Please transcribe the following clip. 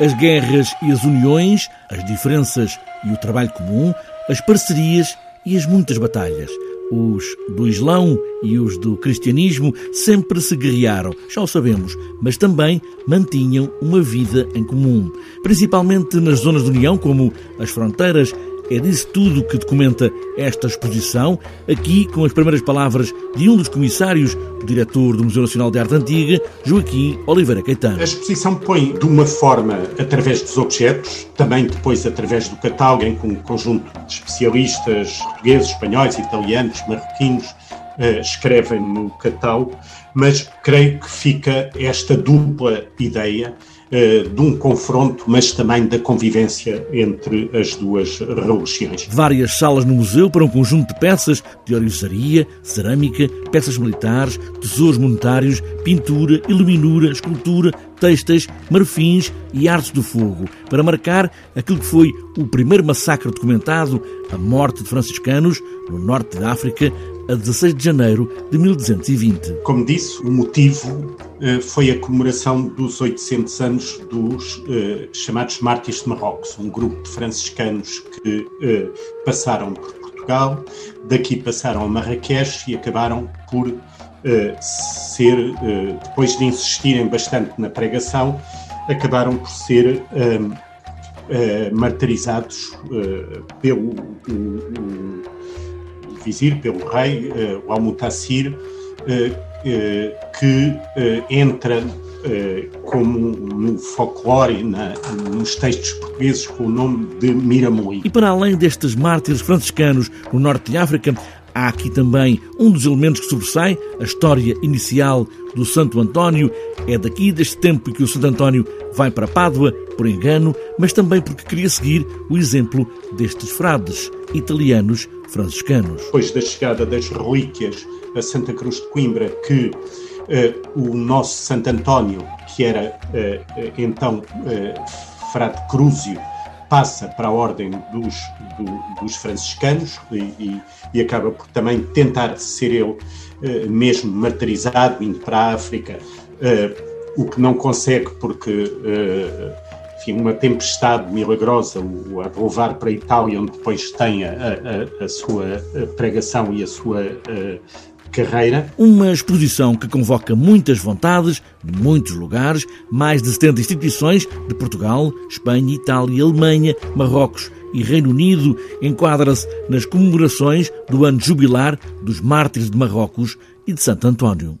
as guerras e as uniões, as diferenças e o trabalho comum, as parcerias e as muitas batalhas. Os do Islão e os do cristianismo sempre se guerrearam, já o sabemos, mas também mantinham uma vida em comum, principalmente nas zonas de união, como as fronteiras é disso tudo que documenta esta exposição, aqui com as primeiras palavras de um dos comissários, o diretor do Museu Nacional de Arte Antiga, Joaquim Oliveira Caetano. A exposição põe de uma forma através dos objetos, também depois através do catálogo, em que um conjunto de especialistas portugueses, espanhóis, italianos, marroquinos uh, escrevem no catálogo, mas creio que fica esta dupla ideia eh, de um confronto, mas também da convivência entre as duas religiões. Várias salas no museu para um conjunto de peças de oriçaria, cerâmica, peças militares, tesouros monetários, pintura, iluminura, escultura, textas, marfins e artes do fogo, para marcar aquilo que foi o primeiro massacre documentado, a morte de franciscanos no norte da África, a 16 de janeiro de 1220. Como disse, o motivo eh, foi a comemoração dos 800 anos dos eh, chamados Mártires de Marrocos, um grupo de franciscanos que eh, passaram por Portugal, daqui passaram a Marrakech e acabaram por ser, depois de insistirem bastante na pregação, acabaram por ser martirizados pelo o, vizir, pelo rei, o Al-Mutassir, que entra como no folclore, na, nos textos portugueses, com o nome de Miramoi. E para além destes mártires franciscanos no norte de África, há aqui também um dos elementos que sobressai, a história inicial do Santo António. É daqui, deste tempo, que o Santo António vai para Pádua, por engano, mas também porque queria seguir o exemplo destes frades italianos franciscanos. Depois da chegada das relíquias a Santa Cruz de Coimbra, que uh, o nosso Santo António, que era uh, então uh, frade Crúzio, passa para a ordem dos, do, dos franciscanos e, e, e, acaba por também tentar ser ele mesmo martirizado, indo para a África, o que não consegue porque enfim, uma tempestade milagrosa o a levar para a Itália, onde depois tem a, a, a sua pregação e a sua carreira. Uma exposição que convoca muitas vontades, de muitos lugares, mais de 70 instituições de Portugal, Espanha, Itália, Alemanha, Marrocos e Reino Unido, enquadra-se nas comemorações do ano jubilar dos mártires de Marrocos e de Santo António.